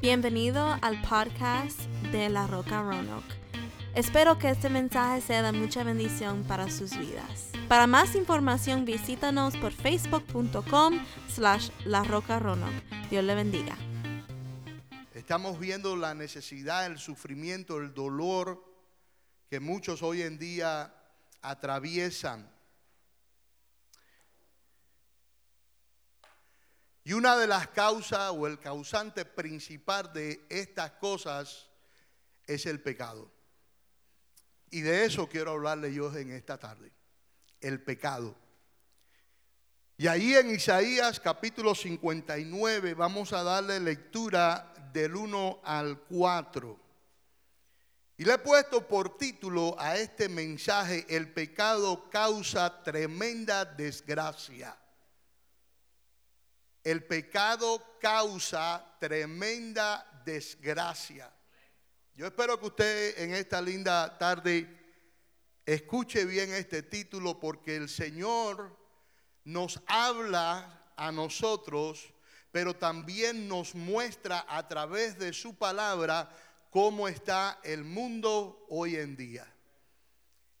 Bienvenido al podcast de La Roca Roanoke. Espero que este mensaje sea de mucha bendición para sus vidas. Para más información visítanos por facebook.com slash La Roca Roanoke. Dios le bendiga. Estamos viendo la necesidad, el sufrimiento, el dolor que muchos hoy en día atraviesan. Y una de las causas o el causante principal de estas cosas es el pecado. Y de eso quiero hablarle yo en esta tarde, el pecado. Y ahí en Isaías capítulo 59 vamos a darle lectura del 1 al 4. Y le he puesto por título a este mensaje, el pecado causa tremenda desgracia. El pecado causa tremenda desgracia. Yo espero que usted en esta linda tarde escuche bien este título porque el Señor nos habla a nosotros, pero también nos muestra a través de su palabra cómo está el mundo hoy en día.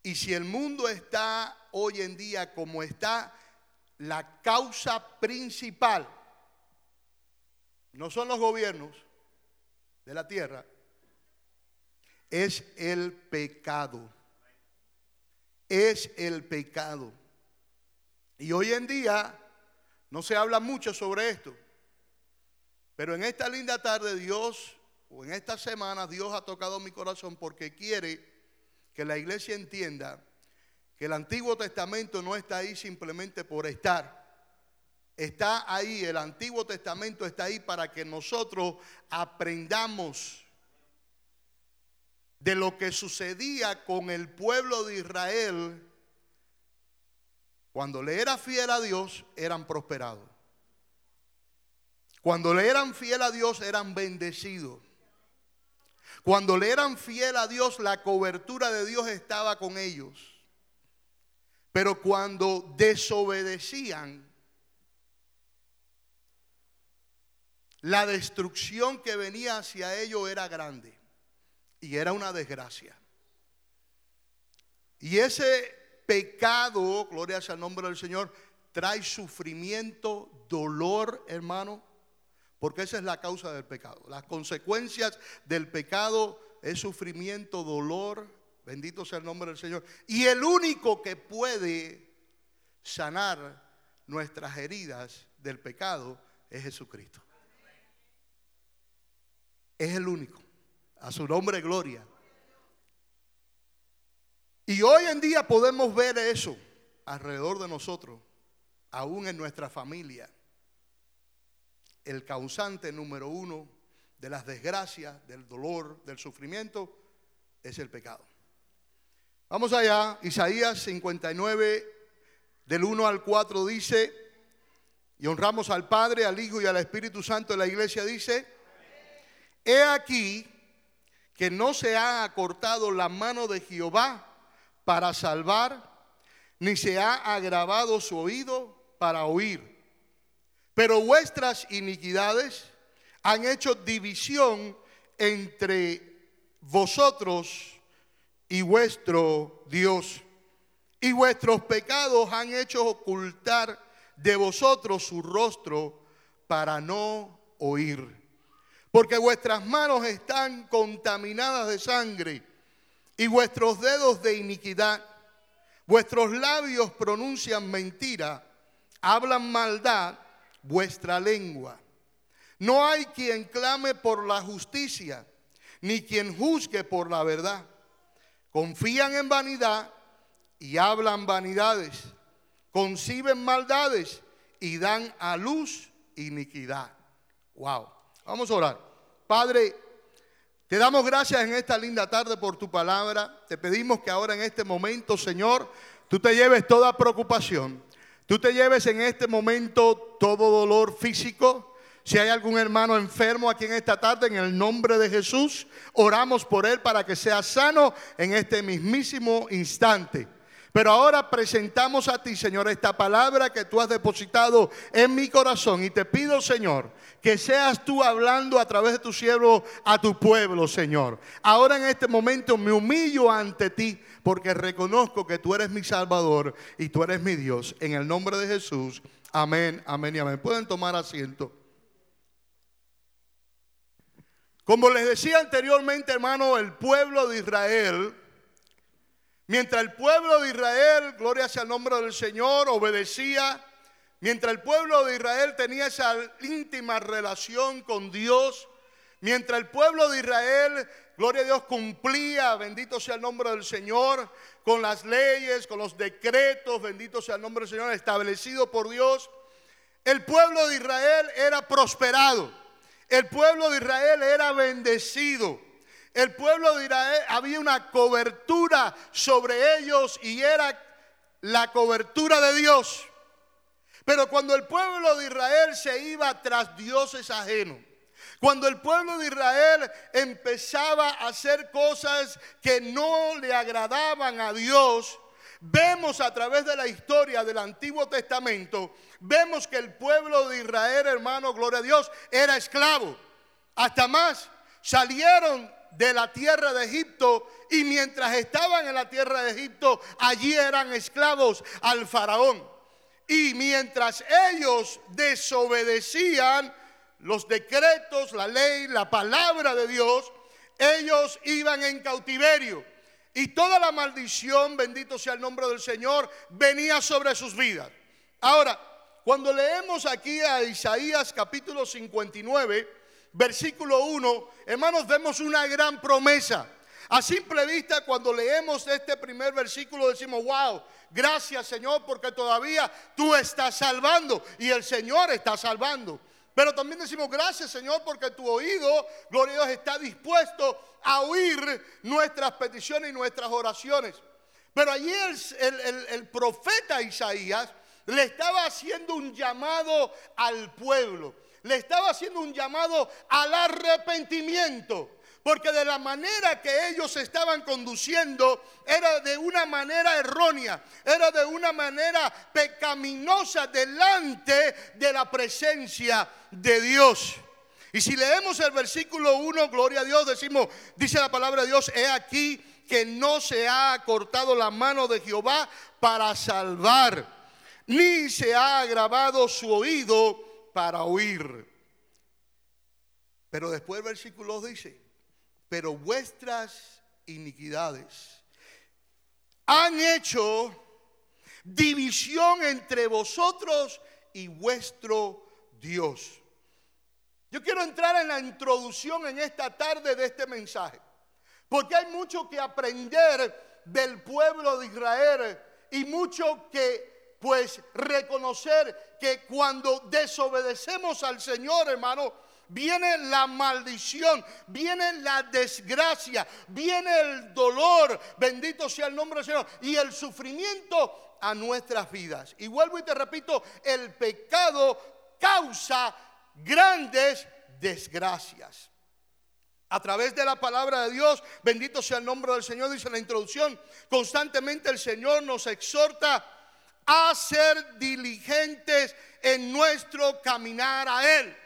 Y si el mundo está hoy en día como está, la causa principal no son los gobiernos de la tierra, es el pecado. Es el pecado. Y hoy en día no se habla mucho sobre esto. Pero en esta linda tarde Dios, o en esta semana, Dios ha tocado mi corazón porque quiere que la iglesia entienda que el Antiguo Testamento no está ahí simplemente por estar. Está ahí, el Antiguo Testamento está ahí para que nosotros aprendamos de lo que sucedía con el pueblo de Israel cuando le era fiel a Dios, eran prosperados. Cuando le eran fiel a Dios, eran bendecidos. Cuando le eran fiel a Dios, la cobertura de Dios estaba con ellos. Pero cuando desobedecían, la destrucción que venía hacia ellos era grande y era una desgracia. Y ese pecado, gloria sea nombre del Señor, trae sufrimiento, dolor, hermano, porque esa es la causa del pecado. Las consecuencias del pecado es sufrimiento, dolor, bendito sea el nombre del Señor. Y el único que puede sanar nuestras heridas del pecado es Jesucristo. Es el único. A su nombre, gloria. Y hoy en día podemos ver eso alrededor de nosotros, aún en nuestra familia. El causante número uno de las desgracias, del dolor, del sufrimiento, es el pecado. Vamos allá, Isaías 59, del 1 al 4 dice, y honramos al Padre, al Hijo y al Espíritu Santo de la iglesia, dice, he aquí que no se ha acortado la mano de Jehová para salvar, ni se ha agravado su oído para oír. Pero vuestras iniquidades han hecho división entre vosotros y vuestro Dios. Y vuestros pecados han hecho ocultar de vosotros su rostro para no oír. Porque vuestras manos están contaminadas de sangre y vuestros dedos de iniquidad. Vuestros labios pronuncian mentira, hablan maldad, vuestra lengua. No hay quien clame por la justicia, ni quien juzgue por la verdad. Confían en vanidad y hablan vanidades. Conciben maldades y dan a luz iniquidad. Wow. Vamos a orar. Padre, te damos gracias en esta linda tarde por tu palabra. Te pedimos que ahora en este momento, Señor, tú te lleves toda preocupación. Tú te lleves en este momento todo dolor físico. Si hay algún hermano enfermo aquí en esta tarde, en el nombre de Jesús, oramos por él para que sea sano en este mismísimo instante. Pero ahora presentamos a ti, Señor, esta palabra que tú has depositado en mi corazón. Y te pido, Señor, que seas tú hablando a través de tu siervo a tu pueblo, Señor. Ahora en este momento me humillo ante ti porque reconozco que tú eres mi Salvador y tú eres mi Dios. En el nombre de Jesús. Amén, amén y amén. Pueden tomar asiento. Como les decía anteriormente, hermano, el pueblo de Israel Mientras el pueblo de Israel, gloria sea el nombre del Señor, obedecía, mientras el pueblo de Israel tenía esa íntima relación con Dios, mientras el pueblo de Israel, gloria a Dios, cumplía, bendito sea el nombre del Señor, con las leyes, con los decretos, bendito sea el nombre del Señor, establecido por Dios, el pueblo de Israel era prosperado, el pueblo de Israel era bendecido. El pueblo de Israel había una cobertura sobre ellos y era la cobertura de Dios. Pero cuando el pueblo de Israel se iba tras dioses ajenos, cuando el pueblo de Israel empezaba a hacer cosas que no le agradaban a Dios, vemos a través de la historia del Antiguo Testamento, vemos que el pueblo de Israel, hermano, gloria a Dios, era esclavo. Hasta más, salieron de la tierra de Egipto y mientras estaban en la tierra de Egipto, allí eran esclavos al faraón. Y mientras ellos desobedecían los decretos, la ley, la palabra de Dios, ellos iban en cautiverio. Y toda la maldición, bendito sea el nombre del Señor, venía sobre sus vidas. Ahora, cuando leemos aquí a Isaías capítulo 59, versículo 1, hermanos, vemos una gran promesa. A simple vista, cuando leemos este primer versículo, decimos, wow, gracias Señor, porque todavía tú estás salvando y el Señor está salvando. Pero también decimos, gracias Señor, porque tu oído, gloria a Dios, está dispuesto a oír nuestras peticiones y nuestras oraciones. Pero allí el, el profeta Isaías le estaba haciendo un llamado al pueblo le estaba haciendo un llamado al arrepentimiento. Porque de la manera que ellos estaban conduciendo era de una manera errónea, era de una manera pecaminosa delante de la presencia de Dios. Y si leemos el versículo 1, gloria a Dios, decimos, dice la palabra de Dios, he aquí que no se ha cortado la mano de Jehová para salvar, ni se ha agravado su oído para oír. Pero después el versículo dice, pero vuestras iniquidades han hecho división entre vosotros y vuestro Dios. Yo quiero entrar en la introducción en esta tarde de este mensaje, porque hay mucho que aprender del pueblo de Israel y mucho que pues reconocer que cuando desobedecemos al Señor, hermano, viene la maldición, viene la desgracia, viene el dolor, bendito sea el nombre del Señor, y el sufrimiento a nuestras vidas. Y vuelvo y te repito, el pecado causa grandes desgracias. A través de la palabra de Dios, bendito sea el nombre del Señor, dice la introducción, constantemente el Señor nos exhorta a ser diligentes en nuestro caminar a Él.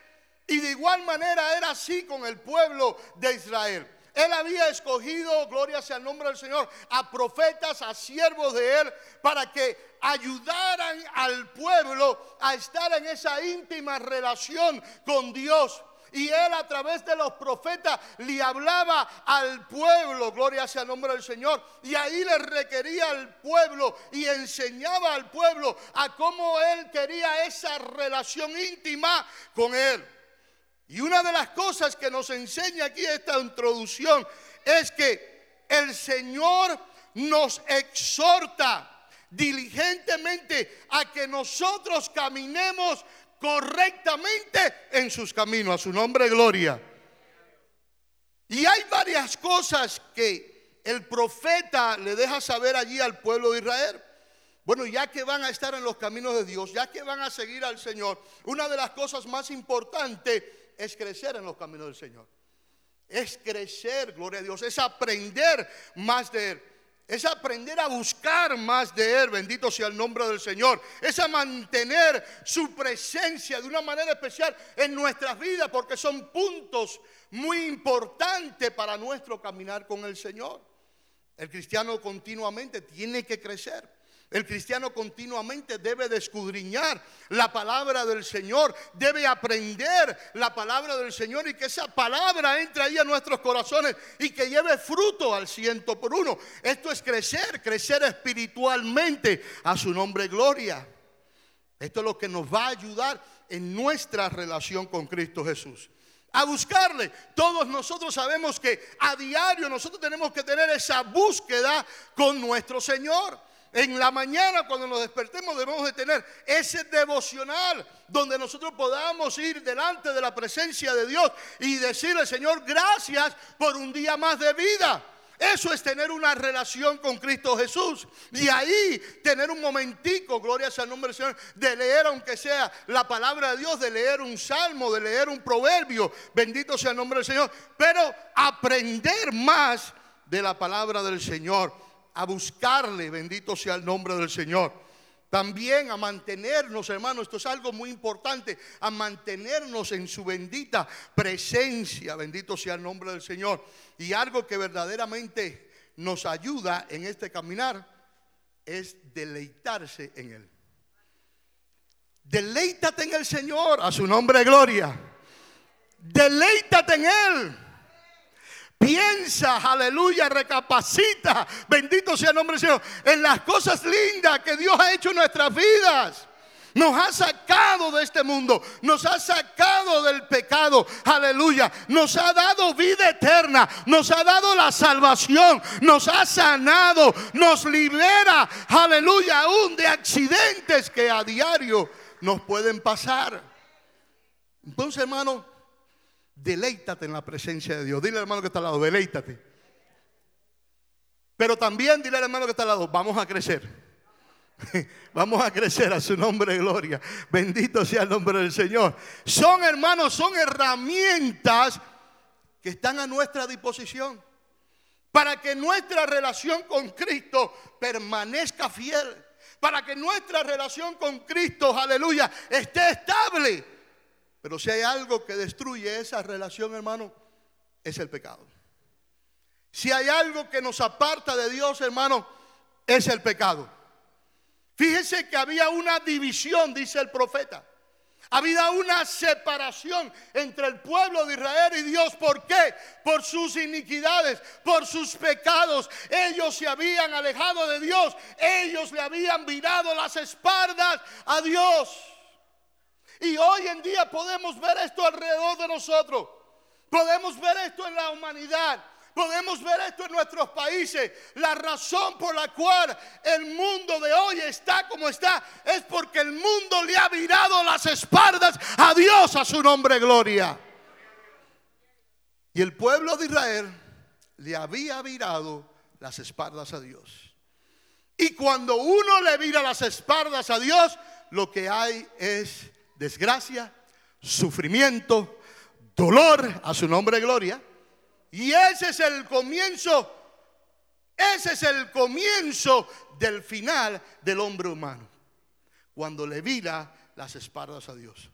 Y de igual manera era así con el pueblo de Israel. Él había escogido, gloria sea el nombre del Señor, a profetas, a siervos de Él, para que ayudaran al pueblo a estar en esa íntima relación con Dios. Y él a través de los profetas le hablaba al pueblo, gloria sea el nombre del Señor. Y ahí le requería al pueblo y enseñaba al pueblo a cómo él quería esa relación íntima con él. Y una de las cosas que nos enseña aquí esta introducción es que el Señor nos exhorta diligentemente a que nosotros caminemos correctamente en sus caminos. A su nombre, gloria. Y hay varias cosas que el profeta le deja saber allí al pueblo de Israel. Bueno, ya que van a estar en los caminos de Dios, ya que van a seguir al Señor, una de las cosas más importantes es crecer en los caminos del Señor. Es crecer, gloria a Dios, es aprender más de Él. es aprender a buscar más de Él, bendito sea el nombre del Señor, es a mantener su presencia de una manera especial en nuestras vidas, porque son puntos muy importantes para nuestro caminar con el Señor. El cristiano continuamente tiene que crecer. El cristiano continuamente debe de escudriñar la palabra del Señor, debe aprender la palabra del Señor y que esa palabra entre ahí a nuestros corazones y que lleve fruto al ciento por uno. Esto es crecer, crecer espiritualmente a su nombre gloria. Esto es lo que nos va a ayudar en nuestra relación con Cristo Jesús a buscarle. Todos nosotros sabemos que a diario nosotros tenemos que tener esa búsqueda con nuestro Señor. En la mañana cuando nos despertemos debemos de tener ese devocional donde nosotros podamos ir delante de la presencia de Dios y decirle, Señor, gracias por un día más de vida. Eso es tener una relación con Cristo Jesús. Y ahí tener un momentico, gloria sea el nombre del Señor, de leer aunque sea la palabra de Dios, de leer un salmo, de leer un proverbio. Bendito sea el nombre del Señor. Pero aprender más de la palabra del Señor a buscarle, bendito sea el nombre del Señor. También a mantenernos, hermanos, esto es algo muy importante, a mantenernos en su bendita presencia, bendito sea el nombre del Señor. Y algo que verdaderamente nos ayuda en este caminar es deleitarse en Él. Deleítate en el Señor, a su nombre de gloria. Deleítate en Él. Piensa, aleluya, recapacita, bendito sea el nombre del Señor, en las cosas lindas que Dios ha hecho en nuestras vidas. Nos ha sacado de este mundo, nos ha sacado del pecado, aleluya. Nos ha dado vida eterna, nos ha dado la salvación, nos ha sanado, nos libera, aleluya, aún de accidentes que a diario nos pueden pasar. Entonces, hermano, Deleítate en la presencia de Dios. Dile al hermano que está al lado, deleítate. Pero también dile al hermano que está al lado, vamos a crecer. Vamos a crecer a su nombre de gloria. Bendito sea el nombre del Señor. Son hermanos, son herramientas que están a nuestra disposición para que nuestra relación con Cristo permanezca fiel. Para que nuestra relación con Cristo, aleluya, esté estable. Pero si hay algo que destruye esa relación, hermano, es el pecado. Si hay algo que nos aparta de Dios, hermano, es el pecado. Fíjese que había una división, dice el profeta. Había una separación entre el pueblo de Israel y Dios. ¿Por qué? Por sus iniquidades, por sus pecados. Ellos se habían alejado de Dios. Ellos le habían virado las espaldas a Dios. Y hoy en día podemos ver esto alrededor de nosotros. Podemos ver esto en la humanidad. Podemos ver esto en nuestros países. La razón por la cual el mundo de hoy está como está es porque el mundo le ha virado las espaldas a Dios, a su nombre gloria. Y el pueblo de Israel le había virado las espaldas a Dios. Y cuando uno le vira las espaldas a Dios, lo que hay es desgracia, sufrimiento, dolor a su nombre gloria. Y ese es el comienzo, ese es el comienzo del final del hombre humano, cuando le vira las espaldas a Dios.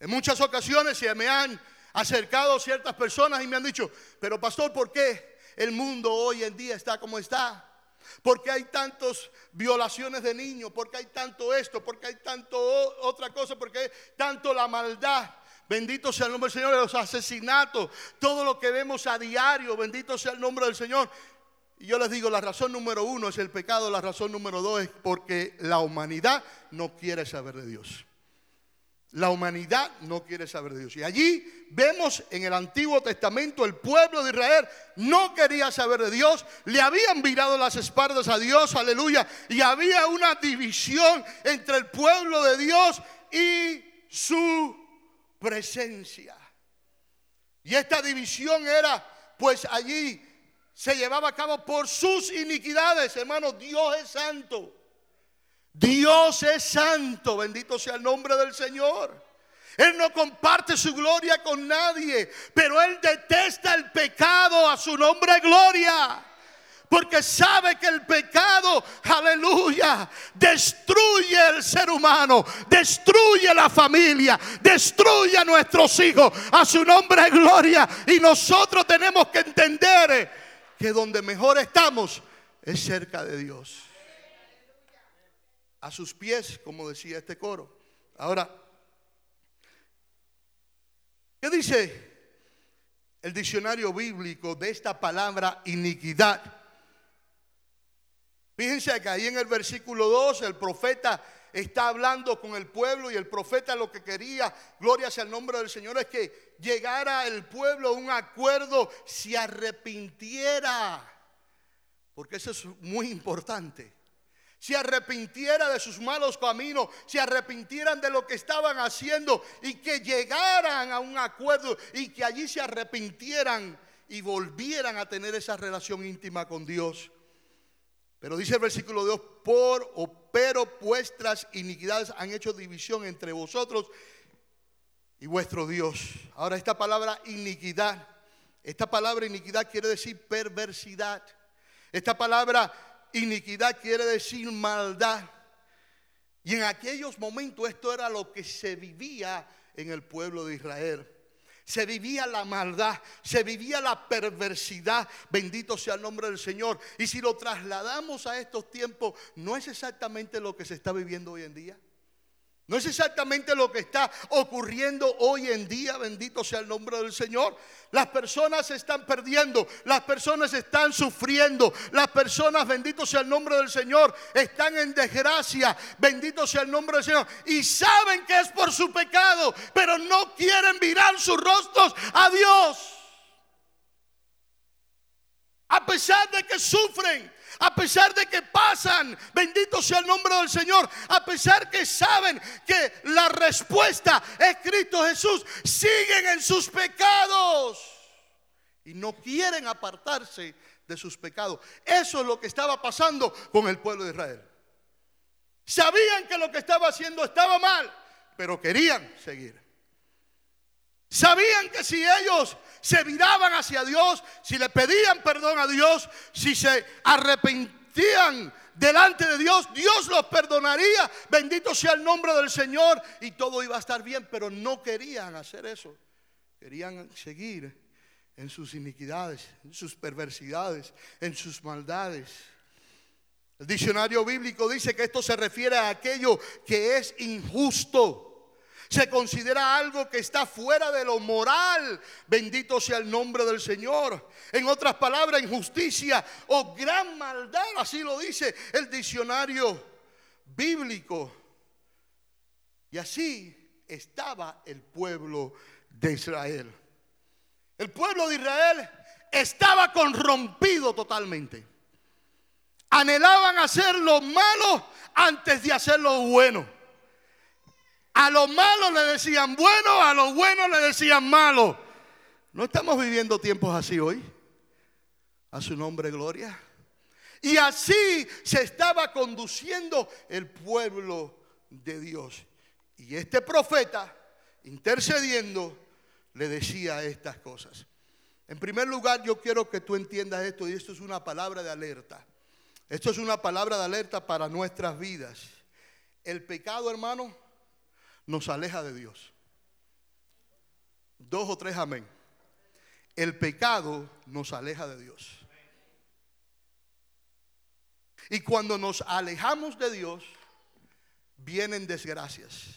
En muchas ocasiones se me han acercado ciertas personas y me han dicho, pero pastor, ¿por qué el mundo hoy en día está como está? Porque hay tantas violaciones de niños, porque hay tanto esto, porque hay tanto otra cosa, porque hay tanto la maldad. Bendito sea el nombre del Señor, los asesinatos, todo lo que vemos a diario, bendito sea el nombre del Señor. Y yo les digo, la razón número uno es el pecado, la razón número dos es porque la humanidad no quiere saber de Dios. La humanidad no quiere saber de Dios. Y allí vemos en el Antiguo Testamento el pueblo de Israel no quería saber de Dios, le habían virado las espaldas a Dios, aleluya, y había una división entre el pueblo de Dios y su presencia. Y esta división era, pues allí se llevaba a cabo por sus iniquidades, hermanos, Dios es santo. Dios es santo, bendito sea el nombre del Señor. Él no comparte su gloria con nadie, pero Él detesta el pecado a su nombre gloria. Porque sabe que el pecado, aleluya, destruye el ser humano, destruye la familia, destruye a nuestros hijos. A su nombre gloria. Y nosotros tenemos que entender que donde mejor estamos es cerca de Dios. A sus pies, como decía este coro. Ahora, ¿qué dice el diccionario bíblico de esta palabra iniquidad? Fíjense que ahí en el versículo 2 el profeta está hablando con el pueblo y el profeta lo que quería, gloria sea el nombre del Señor, es que llegara el pueblo a un acuerdo, se arrepintiera, porque eso es muy importante. Se arrepintiera de sus malos caminos, se arrepintieran de lo que estaban haciendo y que llegaran a un acuerdo y que allí se arrepintieran y volvieran a tener esa relación íntima con Dios. Pero dice el versículo 2, por o pero vuestras iniquidades han hecho división entre vosotros y vuestro Dios. Ahora esta palabra iniquidad, esta palabra iniquidad quiere decir perversidad. Esta palabra iniquidad quiere decir maldad. Y en aquellos momentos esto era lo que se vivía en el pueblo de Israel se vivía la maldad, se vivía la perversidad. Bendito sea el nombre del Señor. Y si lo trasladamos a estos tiempos, no es exactamente lo que se está viviendo hoy en día. No es exactamente lo que está ocurriendo hoy en día, bendito sea el nombre del Señor. Las personas se están perdiendo, las personas están sufriendo, las personas, bendito sea el nombre del Señor, están en desgracia, bendito sea el nombre del Señor. Y saben que es por su pecado, pero no quieren mirar sus rostros a Dios. A pesar de que sufren, a pesar de que pasan, bendito sea el nombre del Señor, a pesar que saben que la respuesta es Cristo Jesús, siguen en sus pecados y no quieren apartarse de sus pecados. Eso es lo que estaba pasando con el pueblo de Israel. Sabían que lo que estaba haciendo estaba mal, pero querían seguir. Sabían que si ellos se viraban hacia Dios, si le pedían perdón a Dios, si se arrepentían delante de Dios, Dios los perdonaría. Bendito sea el nombre del Señor y todo iba a estar bien, pero no querían hacer eso. Querían seguir en sus iniquidades, en sus perversidades, en sus maldades. El diccionario bíblico dice que esto se refiere a aquello que es injusto se considera algo que está fuera de lo moral. Bendito sea el nombre del Señor. En otras palabras, injusticia o gran maldad, así lo dice el diccionario bíblico. Y así estaba el pueblo de Israel. El pueblo de Israel estaba corrompido totalmente. Anhelaban hacer lo malo antes de hacer lo bueno. A lo malo le decían bueno, a lo bueno le decían malo. ¿No estamos viviendo tiempos así hoy? A su nombre, gloria. Y así se estaba conduciendo el pueblo de Dios. Y este profeta, intercediendo, le decía estas cosas. En primer lugar, yo quiero que tú entiendas esto, y esto es una palabra de alerta. Esto es una palabra de alerta para nuestras vidas. El pecado, hermano, nos aleja de Dios. Dos o tres amén. El pecado nos aleja de Dios. Y cuando nos alejamos de Dios, vienen desgracias.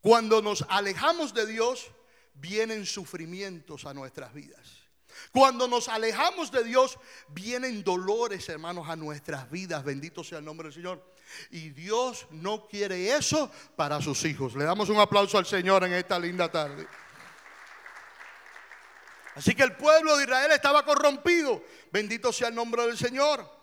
Cuando nos alejamos de Dios, vienen sufrimientos a nuestras vidas. Cuando nos alejamos de Dios, vienen dolores, hermanos, a nuestras vidas. Bendito sea el nombre del Señor. Y Dios no quiere eso para sus hijos. Le damos un aplauso al Señor en esta linda tarde. Así que el pueblo de Israel estaba corrompido. Bendito sea el nombre del Señor.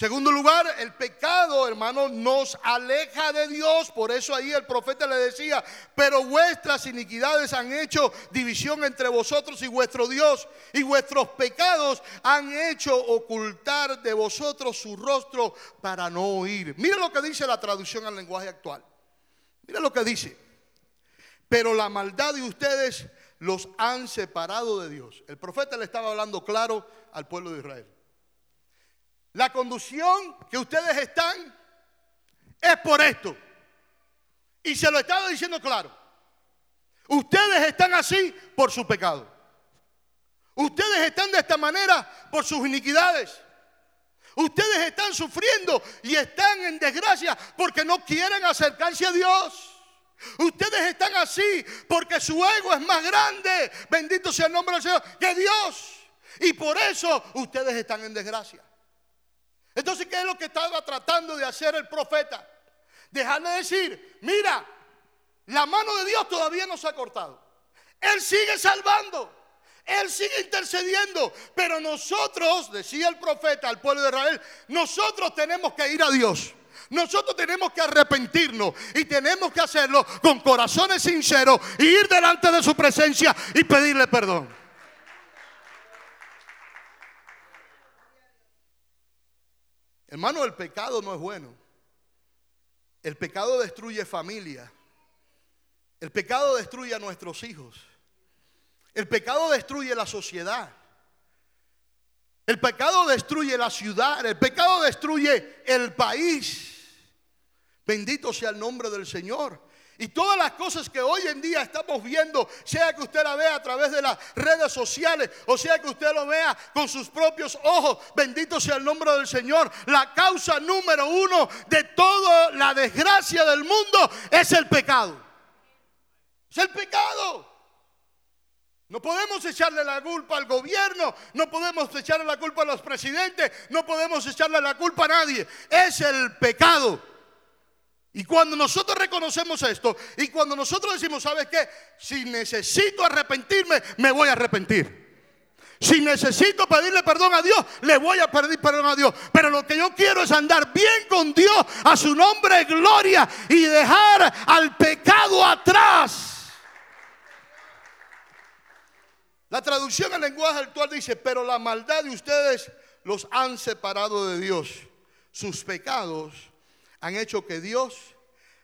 Segundo lugar, el pecado, hermano, nos aleja de Dios. Por eso ahí el profeta le decía, pero vuestras iniquidades han hecho división entre vosotros y vuestro Dios. Y vuestros pecados han hecho ocultar de vosotros su rostro para no oír. Mira lo que dice la traducción al lenguaje actual. Mira lo que dice. Pero la maldad de ustedes los han separado de Dios. El profeta le estaba hablando claro al pueblo de Israel. La conducción que ustedes están es por esto. Y se lo estaba diciendo claro. Ustedes están así por su pecado. Ustedes están de esta manera por sus iniquidades. Ustedes están sufriendo y están en desgracia porque no quieren acercarse a Dios. Ustedes están así porque su ego es más grande, bendito sea el nombre del Señor, que Dios. Y por eso ustedes están en desgracia. Entonces, ¿qué es lo que estaba tratando de hacer el profeta? Dejarle decir, mira, la mano de Dios todavía no se ha cortado. Él sigue salvando. Él sigue intercediendo. Pero nosotros, decía el profeta al pueblo de Israel, nosotros tenemos que ir a Dios. Nosotros tenemos que arrepentirnos y tenemos que hacerlo con corazones sinceros y ir delante de su presencia y pedirle perdón. Hermano, el pecado no es bueno. El pecado destruye familia. El pecado destruye a nuestros hijos. El pecado destruye la sociedad. El pecado destruye la ciudad. El pecado destruye el país. Bendito sea el nombre del Señor. Y todas las cosas que hoy en día estamos viendo, sea que usted la vea a través de las redes sociales o sea que usted lo vea con sus propios ojos, bendito sea el nombre del Señor. La causa número uno de toda la desgracia del mundo es el pecado. Es el pecado. No podemos echarle la culpa al gobierno, no podemos echarle la culpa a los presidentes, no podemos echarle la culpa a nadie. Es el pecado. Y cuando nosotros reconocemos esto y cuando nosotros decimos, ¿sabes qué? Si necesito arrepentirme, me voy a arrepentir. Si necesito pedirle perdón a Dios, le voy a pedir perdón a Dios. Pero lo que yo quiero es andar bien con Dios, a su nombre gloria y dejar al pecado atrás. La traducción al lenguaje actual dice, pero la maldad de ustedes los han separado de Dios. Sus pecados han hecho que Dios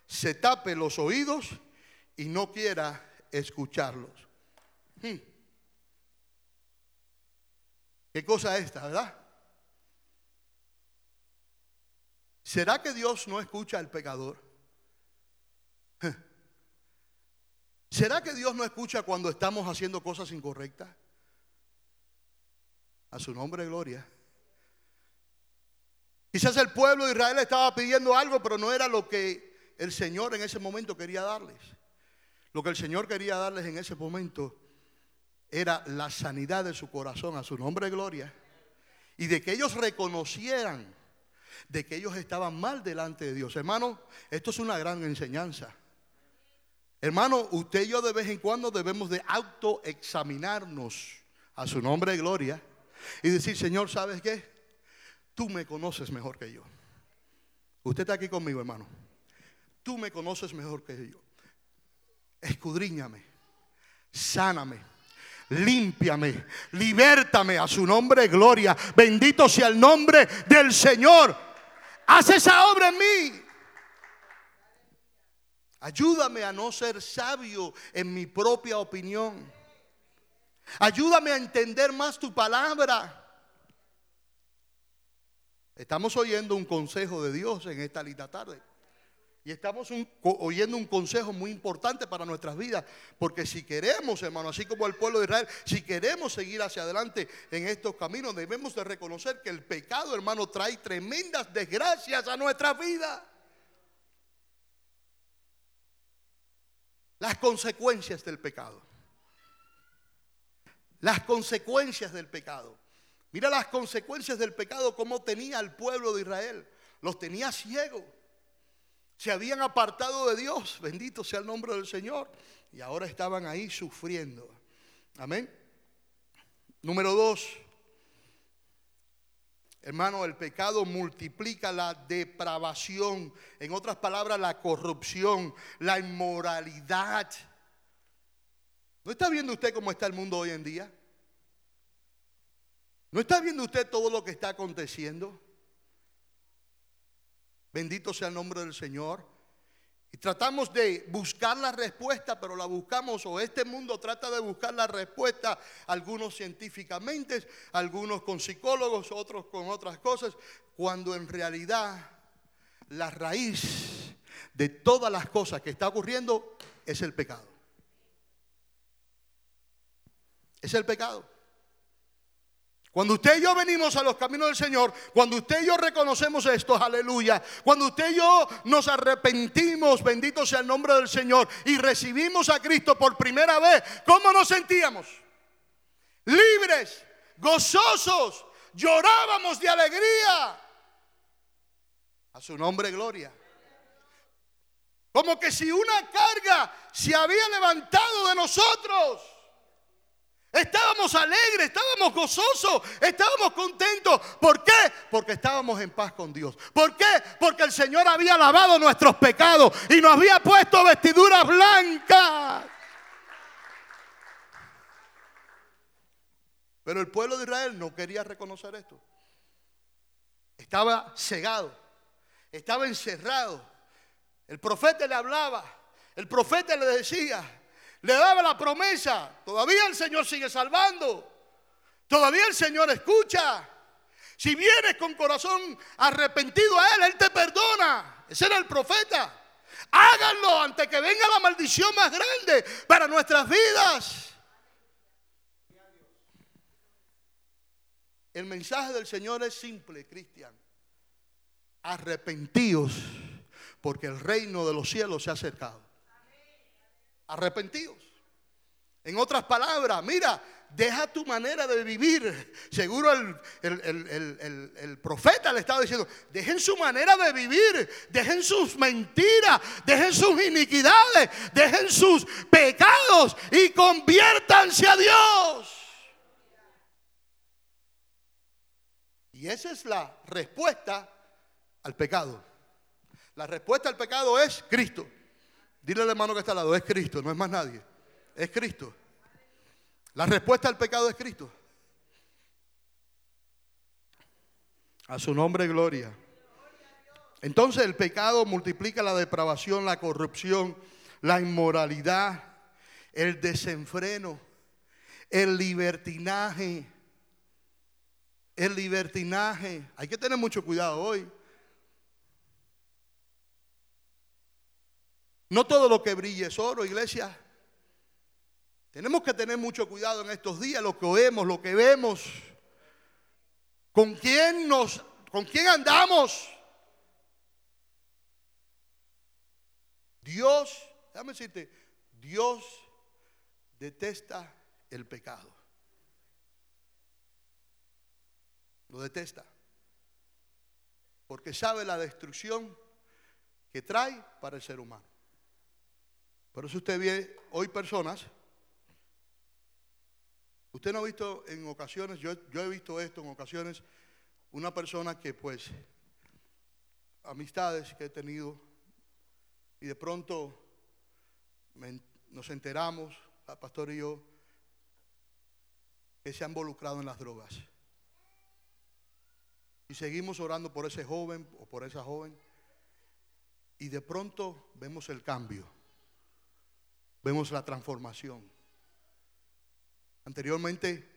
se tape los oídos y no quiera escucharlos. Hmm. ¿Qué cosa es esta, verdad? ¿Será que Dios no escucha al pecador? ¿Será que Dios no escucha cuando estamos haciendo cosas incorrectas? A su nombre, gloria. Quizás el pueblo de Israel estaba pidiendo algo, pero no era lo que el Señor en ese momento quería darles. Lo que el Señor quería darles en ese momento era la sanidad de su corazón, a su nombre de gloria. Y de que ellos reconocieran de que ellos estaban mal delante de Dios. Hermano, esto es una gran enseñanza. Hermano, usted y yo de vez en cuando debemos de autoexaminarnos a su nombre de gloria y decir, Señor, ¿sabes qué? Tú me conoces mejor que yo. Usted está aquí conmigo, hermano. Tú me conoces mejor que yo. Escudriñame, sáname, límpiame, libértame a su nombre, gloria. Bendito sea el nombre del Señor. Haz esa obra en mí. Ayúdame a no ser sabio en mi propia opinión. Ayúdame a entender más tu palabra. Estamos oyendo un consejo de Dios en esta linda tarde. Y estamos oyendo un consejo muy importante para nuestras vidas. Porque si queremos, hermano, así como el pueblo de Israel, si queremos seguir hacia adelante en estos caminos, debemos de reconocer que el pecado, hermano, trae tremendas desgracias a nuestra vida. Las consecuencias del pecado. Las consecuencias del pecado. Mira las consecuencias del pecado, como tenía el pueblo de Israel. Los tenía ciegos. Se habían apartado de Dios. Bendito sea el nombre del Señor. Y ahora estaban ahí sufriendo. Amén. Número dos. Hermano, el pecado multiplica la depravación. En otras palabras, la corrupción, la inmoralidad. ¿No está viendo usted cómo está el mundo hoy en día? ¿No está viendo usted todo lo que está aconteciendo? Bendito sea el nombre del Señor. Y tratamos de buscar la respuesta, pero la buscamos, o este mundo trata de buscar la respuesta, algunos científicamente, algunos con psicólogos, otros con otras cosas, cuando en realidad la raíz de todas las cosas que está ocurriendo es el pecado. Es el pecado. Cuando usted y yo venimos a los caminos del Señor, cuando usted y yo reconocemos esto, aleluya, cuando usted y yo nos arrepentimos, bendito sea el nombre del Señor, y recibimos a Cristo por primera vez, ¿cómo nos sentíamos? Libres, gozosos, llorábamos de alegría. A su nombre, gloria. Como que si una carga se había levantado de nosotros. Estábamos alegres, estábamos gozosos, estábamos contentos. ¿Por qué? Porque estábamos en paz con Dios. ¿Por qué? Porque el Señor había lavado nuestros pecados y nos había puesto vestiduras blancas. Pero el pueblo de Israel no quería reconocer esto. Estaba cegado, estaba encerrado. El profeta le hablaba, el profeta le decía, le daba la promesa. Todavía el Señor sigue salvando. Todavía el Señor escucha. Si vienes con corazón arrepentido a Él, Él te perdona. Ese era el profeta. Háganlo antes que venga la maldición más grande para nuestras vidas. El mensaje del Señor es simple, Cristian. Arrepentíos porque el reino de los cielos se ha acercado arrepentidos. En otras palabras, mira, deja tu manera de vivir. Seguro el, profeta le estaba diciendo, dejen su manera de vivir, dejen sus mentiras, dejen sus iniquidades, dejen sus pecados y conviértanse a Dios. Y esa es la respuesta al pecado. La respuesta al pecado es Cristo. Dile al hermano que está al lado, es Cristo, no es más nadie. Es Cristo. La respuesta al pecado es Cristo. A su nombre, gloria. Entonces el pecado multiplica la depravación, la corrupción, la inmoralidad, el desenfreno, el libertinaje. El libertinaje. Hay que tener mucho cuidado hoy. No todo lo que brille es oro, iglesia. Tenemos que tener mucho cuidado en estos días, lo que oemos, lo que vemos. ¿Con quién nos, con quién andamos? Dios, déjame decirte, Dios detesta el pecado. Lo detesta. Porque sabe la destrucción que trae para el ser humano. Por eso usted ve hoy personas, usted no ha visto en ocasiones, yo, yo he visto esto en ocasiones, una persona que pues, amistades que he tenido, y de pronto nos enteramos, la pastor y yo, que se ha involucrado en las drogas. Y seguimos orando por ese joven o por esa joven. Y de pronto vemos el cambio vemos la transformación. Anteriormente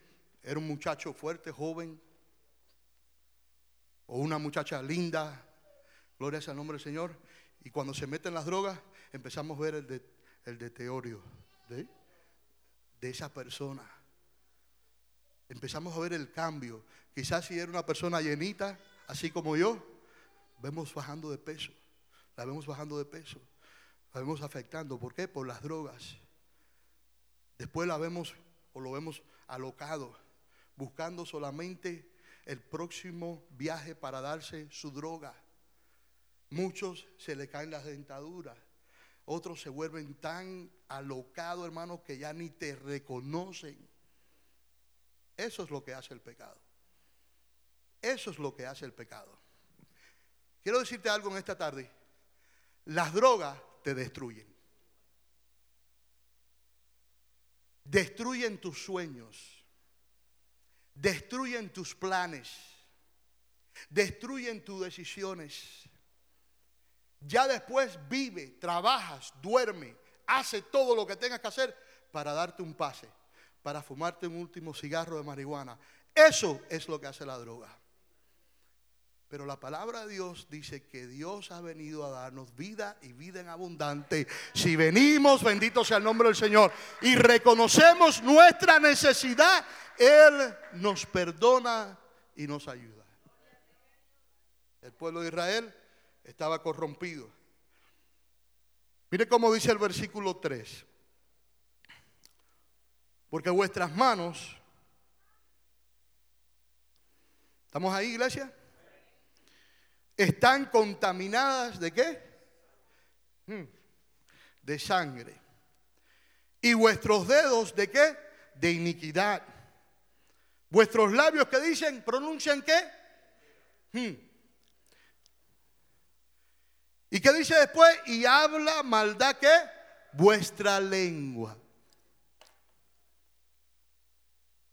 era un muchacho fuerte, joven, o una muchacha linda, gloria al nombre del Señor, y cuando se meten las drogas empezamos a ver el, de, el deterioro de, de esa persona. Empezamos a ver el cambio. Quizás si era una persona llenita, así como yo, vemos bajando de peso. La vemos bajando de peso la vemos afectando. ¿Por qué? Por las drogas. Después la vemos o lo vemos alocado, buscando solamente el próximo viaje para darse su droga. Muchos se le caen las dentaduras. Otros se vuelven tan alocados, hermanos, que ya ni te reconocen. Eso es lo que hace el pecado. Eso es lo que hace el pecado. Quiero decirte algo en esta tarde. Las drogas te destruyen. Destruyen tus sueños. Destruyen tus planes. Destruyen tus decisiones. Ya después vive, trabajas, duerme, hace todo lo que tengas que hacer para darte un pase, para fumarte un último cigarro de marihuana. Eso es lo que hace la droga. Pero la palabra de Dios dice que Dios ha venido a darnos vida y vida en abundante. Si venimos, bendito sea el nombre del Señor, y reconocemos nuestra necesidad, Él nos perdona y nos ayuda. El pueblo de Israel estaba corrompido. Mire cómo dice el versículo 3. Porque vuestras manos, ¿estamos ahí, iglesia? Están contaminadas de qué? Hmm, de sangre. ¿Y vuestros dedos de qué? De iniquidad. Vuestros labios que dicen, pronuncian qué? Hmm, ¿Y qué dice después? Y habla maldad que vuestra lengua.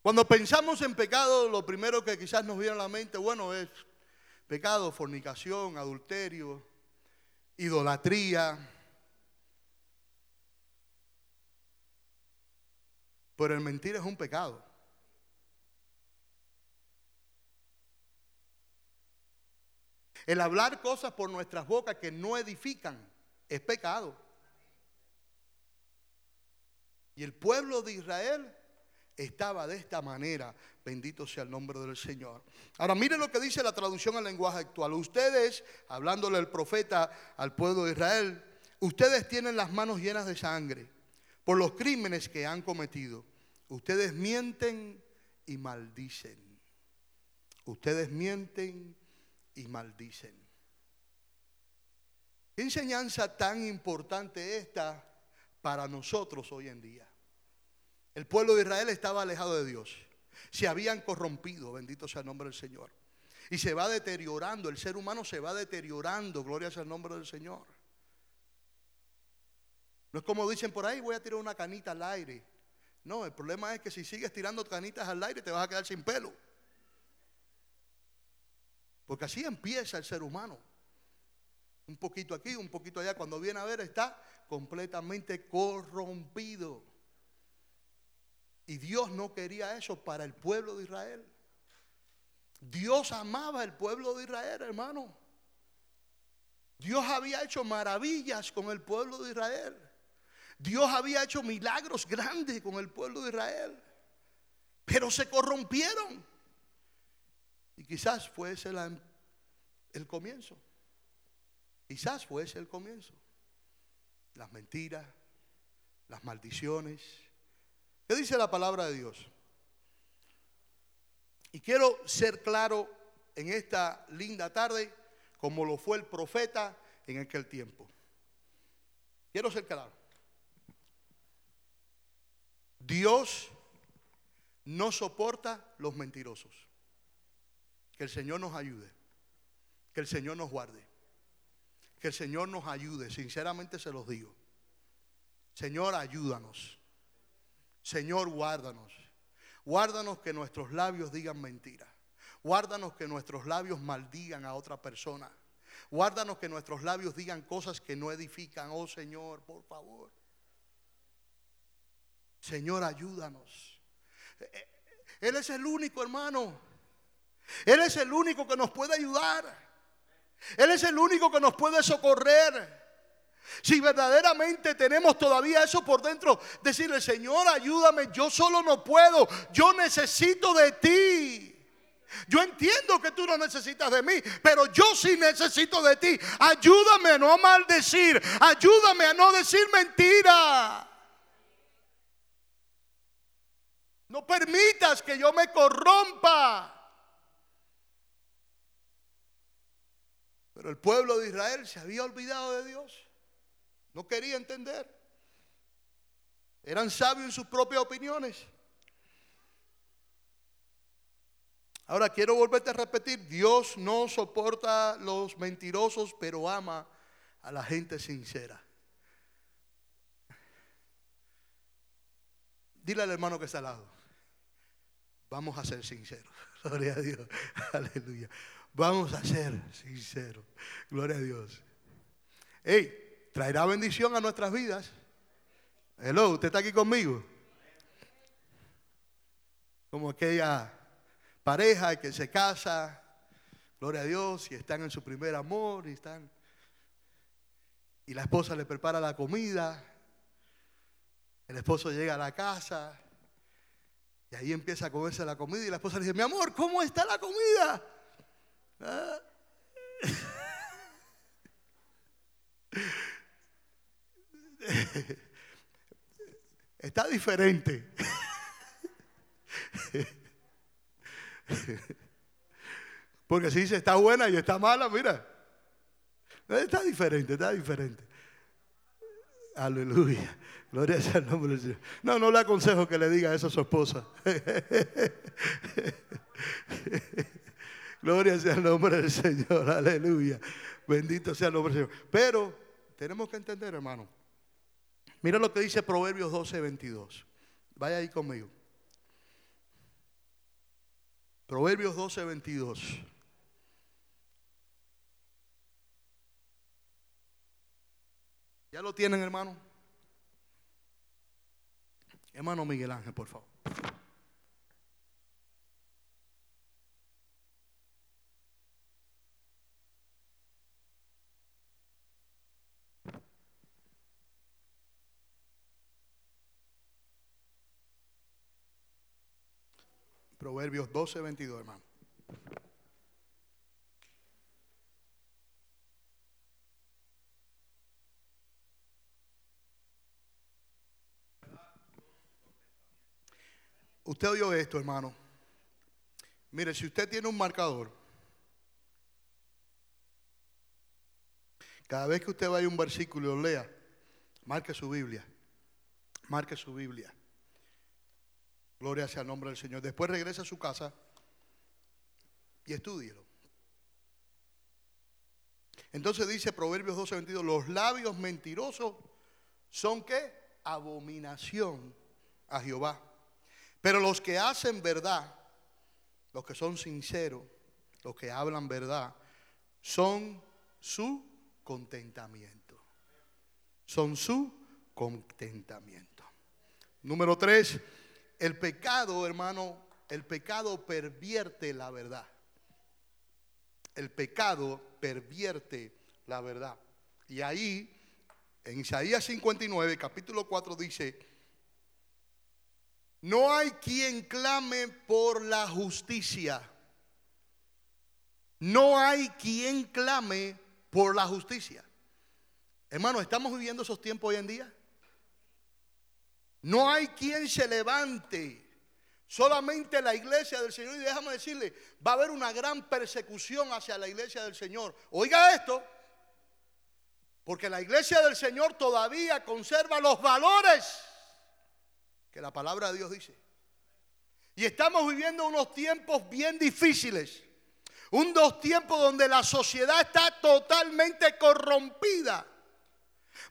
Cuando pensamos en pecado, lo primero que quizás nos viene a la mente, bueno, es pecado, fornicación, adulterio, idolatría. Pero el mentir es un pecado. El hablar cosas por nuestras bocas que no edifican es pecado. Y el pueblo de Israel estaba de esta manera. Bendito sea el nombre del Señor. Ahora mire lo que dice la traducción al lenguaje actual. Ustedes, hablándole el profeta al pueblo de Israel, ustedes tienen las manos llenas de sangre por los crímenes que han cometido. Ustedes mienten y maldicen. Ustedes mienten y maldicen. ¿Qué enseñanza tan importante esta para nosotros hoy en día? El pueblo de Israel estaba alejado de Dios. Se habían corrompido, bendito sea el nombre del Señor. Y se va deteriorando, el ser humano se va deteriorando, gloria sea el nombre del Señor. No es como dicen por ahí, voy a tirar una canita al aire. No, el problema es que si sigues tirando canitas al aire te vas a quedar sin pelo. Porque así empieza el ser humano. Un poquito aquí, un poquito allá. Cuando viene a ver está completamente corrompido. Y Dios no quería eso para el pueblo de Israel. Dios amaba el pueblo de Israel, hermano. Dios había hecho maravillas con el pueblo de Israel. Dios había hecho milagros grandes con el pueblo de Israel. Pero se corrompieron. Y quizás fuese el comienzo. Quizás fuese el comienzo. Las mentiras, las maldiciones. ¿Qué dice la palabra de Dios? Y quiero ser claro en esta linda tarde, como lo fue el profeta en aquel tiempo. Quiero ser claro. Dios no soporta los mentirosos. Que el Señor nos ayude. Que el Señor nos guarde. Que el Señor nos ayude. Sinceramente se los digo. Señor, ayúdanos. Señor, guárdanos. Guárdanos que nuestros labios digan mentiras. Guárdanos que nuestros labios maldigan a otra persona. Guárdanos que nuestros labios digan cosas que no edifican. Oh Señor, por favor. Señor, ayúdanos. Eh, eh, Él es el único hermano él es el único que nos puede ayudar. Él es el único que nos puede socorrer. Si verdaderamente tenemos todavía eso por dentro, decirle, Señor, ayúdame, yo solo no puedo, yo necesito de ti. Yo entiendo que tú no necesitas de mí, pero yo sí necesito de ti. Ayúdame a no maldecir, ayúdame a no decir mentira. No permitas que yo me corrompa. Pero el pueblo de Israel se había olvidado de Dios. No quería entender. Eran sabios en sus propias opiniones. Ahora quiero volverte a repetir, Dios no soporta los mentirosos, pero ama a la gente sincera. Dile al hermano que está al lado, vamos a ser sinceros. Gloria a Dios. Aleluya. Vamos a ser sinceros. Gloria a Dios. Hey, traerá bendición a nuestras vidas. Hello, ¿usted está aquí conmigo? Como aquella pareja que se casa, gloria a Dios, y están en su primer amor, y están. Y la esposa le prepara la comida, el esposo llega a la casa, y ahí empieza a comerse la comida, y la esposa le dice: Mi amor, ¿cómo está la comida? ¿Ah? Está diferente. Porque si dice está buena y está mala, mira. Está diferente, está diferente. Aleluya. Gloria sea el nombre del Señor. No, no le aconsejo que le diga eso a su esposa. Gloria sea el nombre del Señor. Aleluya. Bendito sea el nombre del Señor. Pero tenemos que entender, hermano. Mira lo que dice Proverbios 12, 22. Vaya ahí conmigo. Proverbios 12, 22. ¿Ya lo tienen, hermano? Hermano Miguel Ángel, por favor. Proverbios 12, 22, hermano. Usted oyó esto, hermano. Mire, si usted tiene un marcador, cada vez que usted vaya a un versículo y lo lea, marque su Biblia. Marque su Biblia. Gloria sea el nombre del Señor. Después regresa a su casa y estudielo. Entonces dice Proverbios 12, 22, los labios mentirosos son qué? Abominación a Jehová. Pero los que hacen verdad, los que son sinceros, los que hablan verdad, son su contentamiento. Son su contentamiento. Número tres, el pecado, hermano, el pecado pervierte la verdad. El pecado pervierte la verdad. Y ahí, en Isaías 59, capítulo 4, dice, no hay quien clame por la justicia. No hay quien clame por la justicia. Hermano, ¿estamos viviendo esos tiempos hoy en día? No hay quien se levante. Solamente la iglesia del Señor. Y déjame decirle, va a haber una gran persecución hacia la iglesia del Señor. Oiga esto. Porque la iglesia del Señor todavía conserva los valores que la palabra de Dios dice. Y estamos viviendo unos tiempos bien difíciles. Unos tiempos donde la sociedad está totalmente corrompida.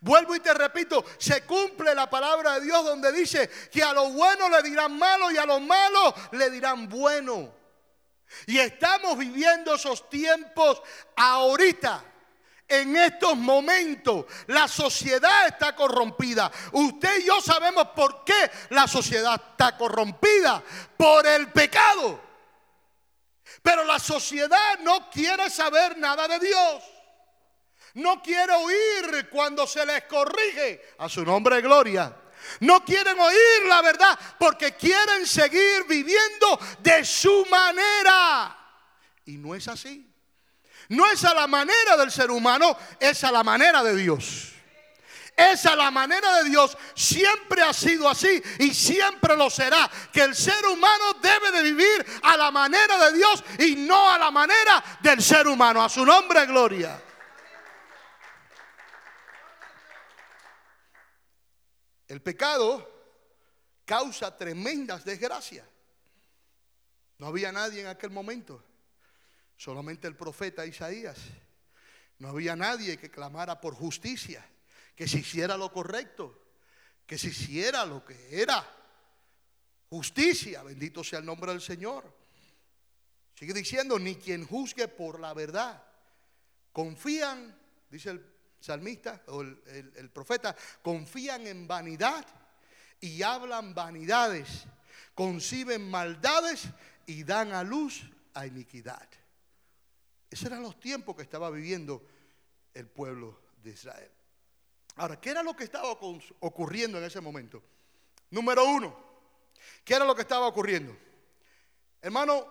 Vuelvo y te repito, se cumple la palabra de Dios donde dice que a lo bueno le dirán malo y a lo malo le dirán bueno. Y estamos viviendo esos tiempos ahorita. En estos momentos la sociedad está corrompida. Usted y yo sabemos por qué la sociedad está corrompida. Por el pecado. Pero la sociedad no quiere saber nada de Dios no quiere oír cuando se les corrige a su nombre de gloria. No quieren oír la verdad porque quieren seguir viviendo de su manera. Y no es así. No es a la manera del ser humano, es a la manera de Dios. Es a la manera de Dios. Siempre ha sido así y siempre lo será. Que el ser humano debe de vivir a la manera de Dios y no a la manera del ser humano. A su nombre, gloria. El pecado causa tremendas desgracias. No había nadie en aquel momento, solamente el profeta Isaías. No había nadie que clamara por justicia, que se hiciera lo correcto, que se hiciera lo que era justicia. Bendito sea el nombre del Señor. Sigue diciendo, ni quien juzgue por la verdad. Confían, dice el salmista o el, profeta, confían en vanidad y hablan vanidades, conciben maldades y dan a luz a iniquidad. Esos eran los tiempos que estaba viviendo el pueblo de Israel. Ahora, ¿qué era lo que estaba ocurriendo en ese momento? Número uno, ¿qué era lo que estaba ocurriendo? Hermano,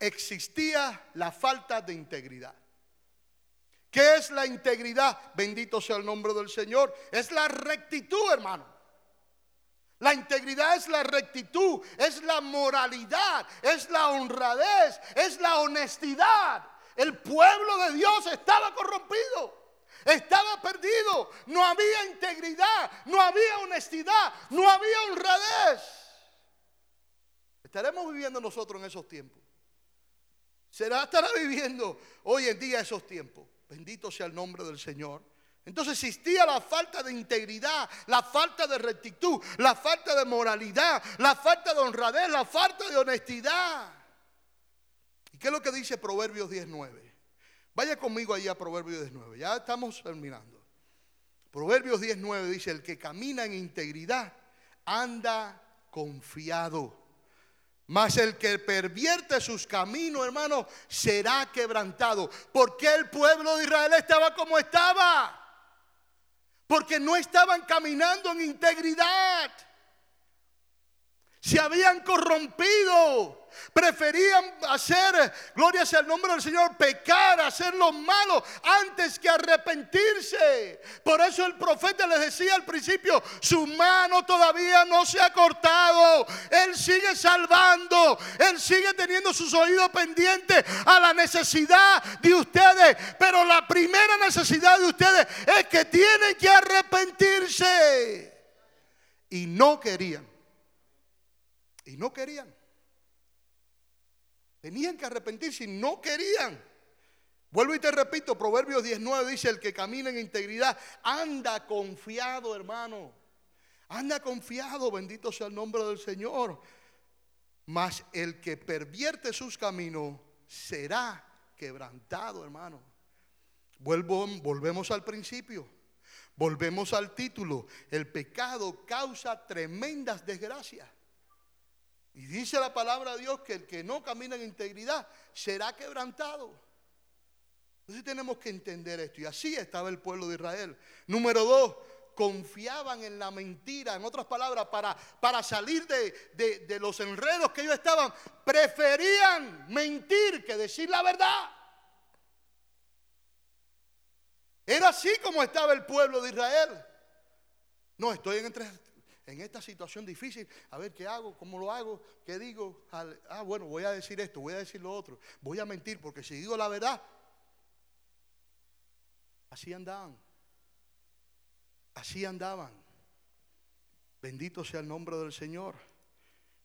existía la falta de integridad. ¿Qué es la integridad? Bendito sea el nombre del Señor. Es la rectitud, hermano. La integridad es la rectitud, es la moralidad, es la honradez, es la honestidad. El pueblo de Dios estaba corrompido. Estaba perdido, no había integridad, no había honestidad, no había honradez. Estaremos viviendo nosotros en esos tiempos. Será estará viviendo hoy en día esos tiempos. Bendito sea el nombre del Señor. Entonces existía la falta de integridad, la falta de rectitud, la falta de moralidad, la falta de honradez, la falta de honestidad. ¿Y qué es lo que dice Proverbios 19? Vaya conmigo ahí a Proverbios 19. Ya estamos terminando. Proverbios 19 dice, el que camina en integridad anda confiado. Mas el que pervierte sus caminos, hermano, será quebrantado. ¿Por qué el pueblo de Israel estaba como estaba? Porque no estaban caminando en integridad. Se habían corrompido. Preferían hacer, gloria sea el nombre del Señor, pecar, hacer lo malo antes que arrepentirse. Por eso el profeta les decía al principio, su mano todavía no se ha cortado. Él sigue salvando, él sigue teniendo sus oídos pendientes a la necesidad de ustedes. Pero la primera necesidad de ustedes es que tienen que arrepentirse. Y no querían. Y no querían. Tenían que arrepentirse y no querían. Vuelvo y te repito, Proverbios 19 dice, el que camina en integridad anda confiado, hermano. Anda confiado, bendito sea el nombre del Señor. Mas el que pervierte sus caminos será quebrantado, hermano. Vuelvo, volvemos al principio. Volvemos al título. El pecado causa tremendas desgracias. Y dice la palabra de Dios que el que no camina en integridad será quebrantado. Entonces tenemos que entender esto. Y así estaba el pueblo de Israel. Número dos, confiaban en la mentira. En otras palabras, para, para salir de, de los enredos que ellos estaban, preferían mentir que decir la verdad. Era así como estaba el pueblo de Israel. No, estoy en en esta situación difícil, a ver qué hago, cómo lo hago, qué digo. Ah, bueno, voy a decir esto, voy a decir lo otro, voy a mentir, porque si digo la verdad, así andaban. Así andaban. Bendito sea el nombre del Señor.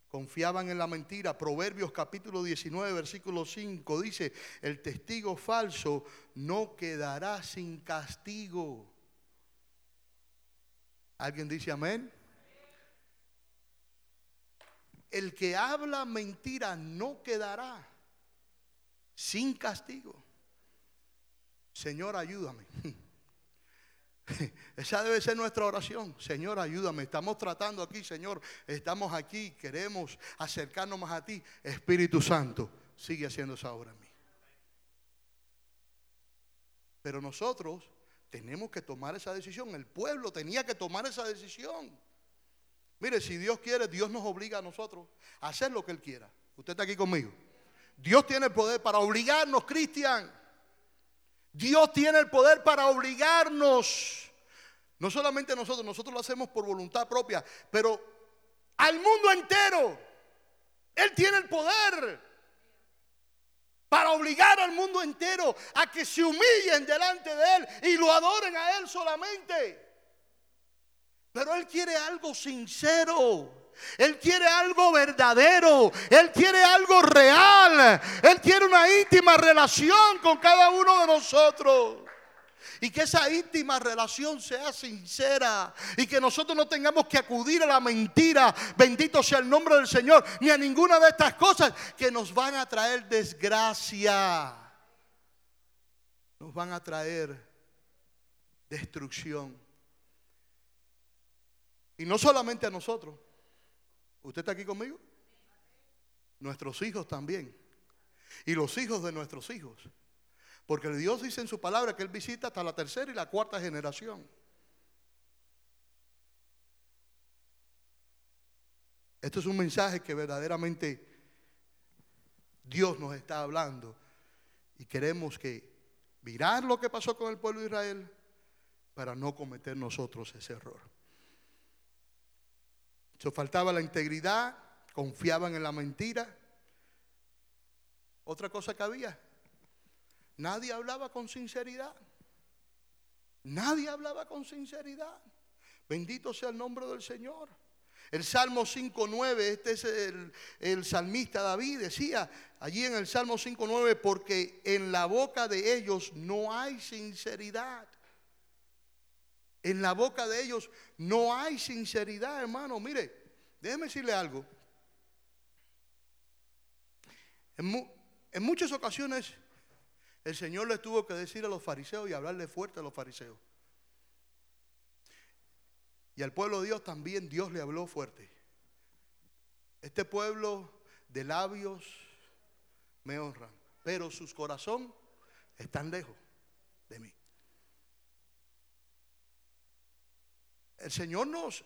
Confiaban en la mentira. Proverbios capítulo 19, versículo 5 dice, el testigo falso no quedará sin castigo. ¿Alguien dice amén? El que habla mentira no quedará sin castigo. Señor, ayúdame. Esa debe ser nuestra oración. Señor, ayúdame. Estamos tratando aquí, Señor. Estamos aquí. Queremos acercarnos más a ti. Espíritu Santo, sigue haciendo esa obra en mí. Pero nosotros tenemos que tomar esa decisión. El pueblo tenía que tomar esa decisión. Mire, si Dios quiere, Dios nos obliga a nosotros a hacer lo que Él quiera. Usted está aquí conmigo. Dios tiene el poder para obligarnos, Cristian. Dios tiene el poder para obligarnos. No solamente nosotros, nosotros lo hacemos por voluntad propia, pero al mundo entero. Él tiene el poder para obligar al mundo entero a que se humillen delante de Él y lo adoren a Él solamente. Pero Él quiere algo sincero. Él quiere algo verdadero. Él quiere algo real. Él quiere una íntima relación con cada uno de nosotros. Y que esa íntima relación sea sincera. Y que nosotros no tengamos que acudir a la mentira. Bendito sea el nombre del Señor. Ni a ninguna de estas cosas que nos van a traer desgracia. Nos van a traer destrucción. Y no solamente a nosotros. ¿Usted está aquí conmigo? Nuestros hijos también. Y los hijos de nuestros hijos. Porque Dios dice en su palabra que Él visita hasta la tercera y la cuarta generación. Esto es un mensaje que verdaderamente Dios nos está hablando. Y queremos que mirar lo que pasó con el pueblo de Israel para no cometer nosotros ese error. Eso faltaba la integridad, confiaban en la mentira. Otra cosa que había, nadie hablaba con sinceridad. Nadie hablaba con sinceridad. Bendito sea el nombre del Señor. El Salmo 5.9, este es el, el, salmista David, decía allí en el Salmo 5.9, porque en la boca de ellos no hay sinceridad. En la boca de ellos no hay sinceridad, hermano. Mire, déjeme decirle algo. En, muchas ocasiones el Señor le tuvo que decir a los fariseos y hablarle fuerte a los fariseos. Y al pueblo de Dios también Dios le habló fuerte. Este pueblo de labios me honran, pero sus corazón están lejos de mí. El Señor nos,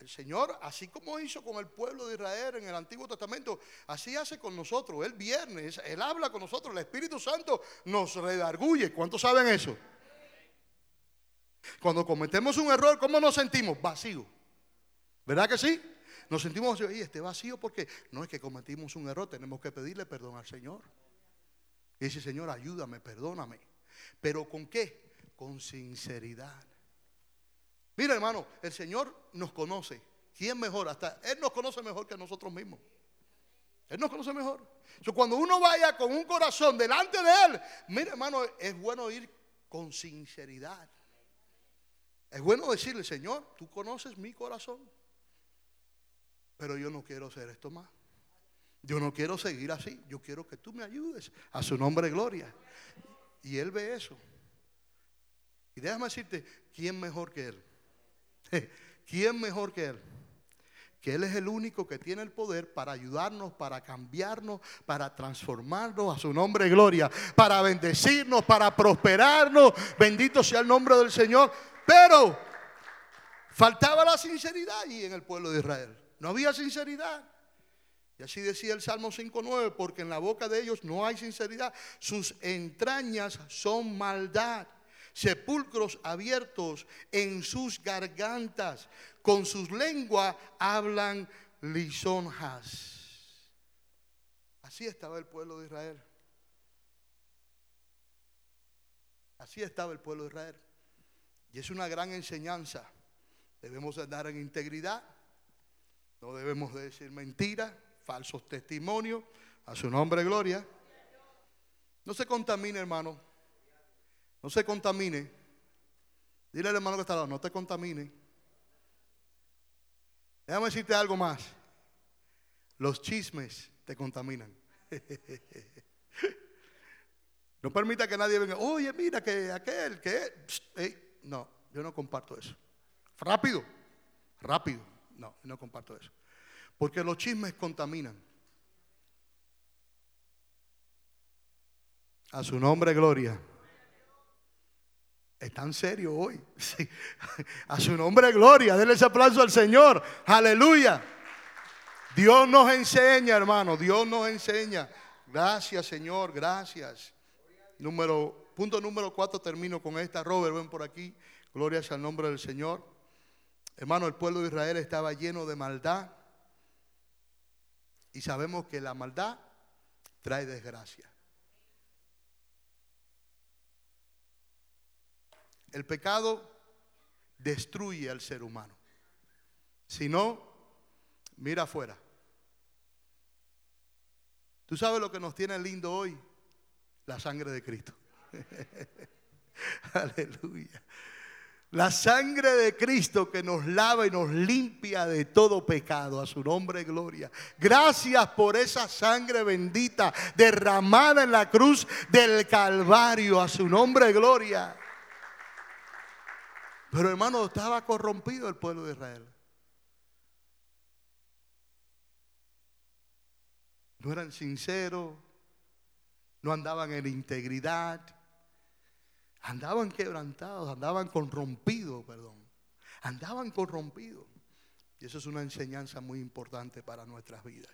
el Señor, así como hizo con el pueblo de Israel en el Antiguo Testamento, así hace con nosotros. El viernes, Él habla con nosotros, el Espíritu Santo nos redarguye. ¿Cuántos saben eso? Cuando cometemos un error, ¿cómo nos sentimos? Vacío. ¿Verdad que sí? Nos sentimos. Y este vacío porque no es que cometimos un error, tenemos que pedirle perdón al Señor. Y dice, Señor, ayúdame, perdóname. ¿Pero con qué? Con sinceridad. Mira, hermano, el Señor nos conoce. ¿Quién mejor? Hasta Él nos conoce mejor que nosotros mismos. Él nos conoce mejor. cuando uno vaya con un corazón delante de Él, mira, hermano, es bueno ir con sinceridad. Es bueno decirle, Señor, tú conoces mi corazón, pero yo no quiero hacer esto más. Yo no quiero seguir así. Yo quiero que tú me ayudes. A su nombre, gloria. Y Él ve eso. Y déjame decirte, ¿quién mejor que Él? ¿Quién mejor que Él? Que Él es el único que tiene el poder para ayudarnos, para cambiarnos, para transformarnos a su nombre, gloria, para bendecirnos, para prosperarnos. Bendito sea el nombre del Señor. Pero faltaba la sinceridad allí en el pueblo de Israel. No había sinceridad. Y así decía el Salmo 5.9, porque en la boca de ellos no hay sinceridad. Sus entrañas son maldad. Sepulcros abiertos en sus gargantas. Con sus lenguas hablan lisonjas. Así estaba el pueblo de Israel. Así estaba el pueblo de Israel. Y es una gran enseñanza. Debemos andar en integridad. No debemos decir mentiras, falsos testimonios. A su nombre, gloria. No se contamine, hermano. No se contamine. Dile al hermano que está al lado, no te contamine. Déjame decirte algo más. Los chismes te contaminan. No permita que nadie venga, oye, mira que aquel, que... No, yo no comparto eso. Rápido, rápido. No, no comparto eso. Porque los chismes contaminan. A su nombre, gloria. Es tan serio hoy. A su nombre, gloria. Denle ese aplauso al Señor. Aleluya. Dios nos enseña, hermano. Dios nos enseña. Gracias, Señor. Gracias. Número Punto número cuatro, termino con esta. Robert, ven por aquí. Gloria al nombre del Señor. Hermano, el pueblo de Israel estaba lleno de maldad. Y sabemos que la maldad trae desgracia. El pecado destruye al ser humano. Si no, mira afuera. ¿Tú sabes lo que nos tiene lindo hoy? La sangre de Cristo. Aleluya. La sangre de Cristo que nos lava y nos limpia de todo pecado. A su nombre, gloria. Gracias por esa sangre bendita derramada en la cruz del Calvario. A su nombre, gloria. Pero hermano, estaba corrompido el pueblo de Israel. No eran sinceros, no andaban en integridad, andaban quebrantados, andaban corrompidos, perdón, andaban corrompidos. Y eso es una enseñanza muy importante para nuestras vidas.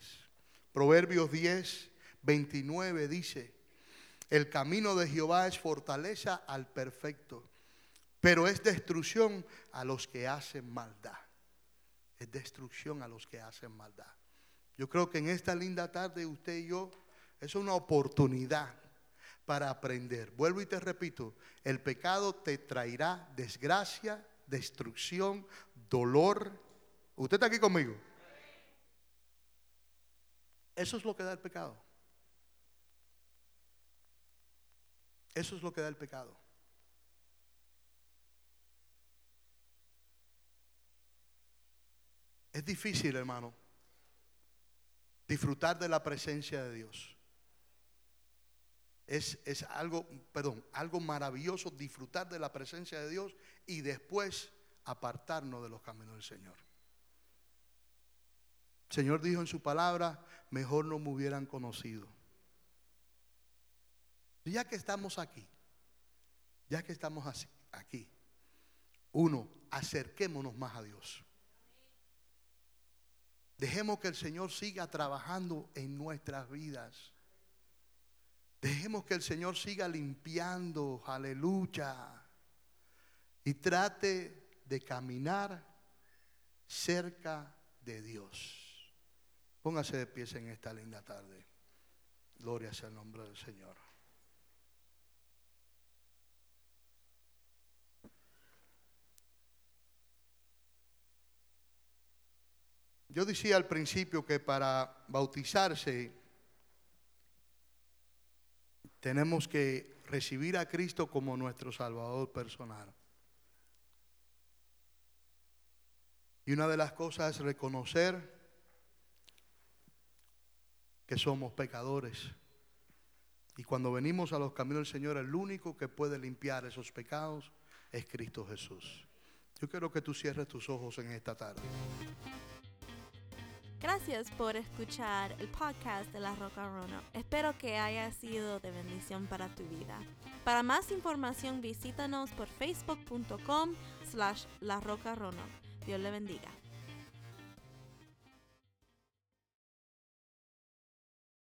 Proverbios 10, 29 dice, el camino de Jehová es fortaleza al perfecto, pero es destrucción a los que hacen maldad. Es destrucción a los que hacen maldad. Yo creo que en esta linda tarde usted y yo es una oportunidad para aprender. Vuelvo y te repito, el pecado te traerá desgracia, destrucción, dolor. ¿Usted está aquí conmigo? Eso es lo que da el pecado. Eso es lo que da el pecado. Es difícil, hermano, disfrutar de la presencia de Dios. Es, es, algo, perdón, algo maravilloso disfrutar de la presencia de Dios y después apartarnos de los caminos del Señor. El Señor dijo en su palabra, mejor no me hubieran conocido. Ya que estamos aquí, ya que estamos aquí, uno, acerquémonos más a Dios. Dejemos que el Señor siga trabajando en nuestras vidas. Dejemos que el Señor siga limpiando, aleluya. Y trate de caminar cerca de Dios. Póngase de pies en esta linda tarde. Gloria sea el nombre del Señor. Yo decía al principio que para bautizarse tenemos que recibir a Cristo como nuestro Salvador personal. Y una de las cosas es reconocer que somos pecadores. Y cuando venimos a los caminos del Señor, el único que puede limpiar esos pecados es Cristo Jesús. Yo quiero que tú cierres tus ojos en esta tarde. Gracias por escuchar el podcast de La Roca Rono. Espero que haya sido de bendición para tu vida. Para más información visítanos por facebook.com slash La Roca. Dios le bendiga.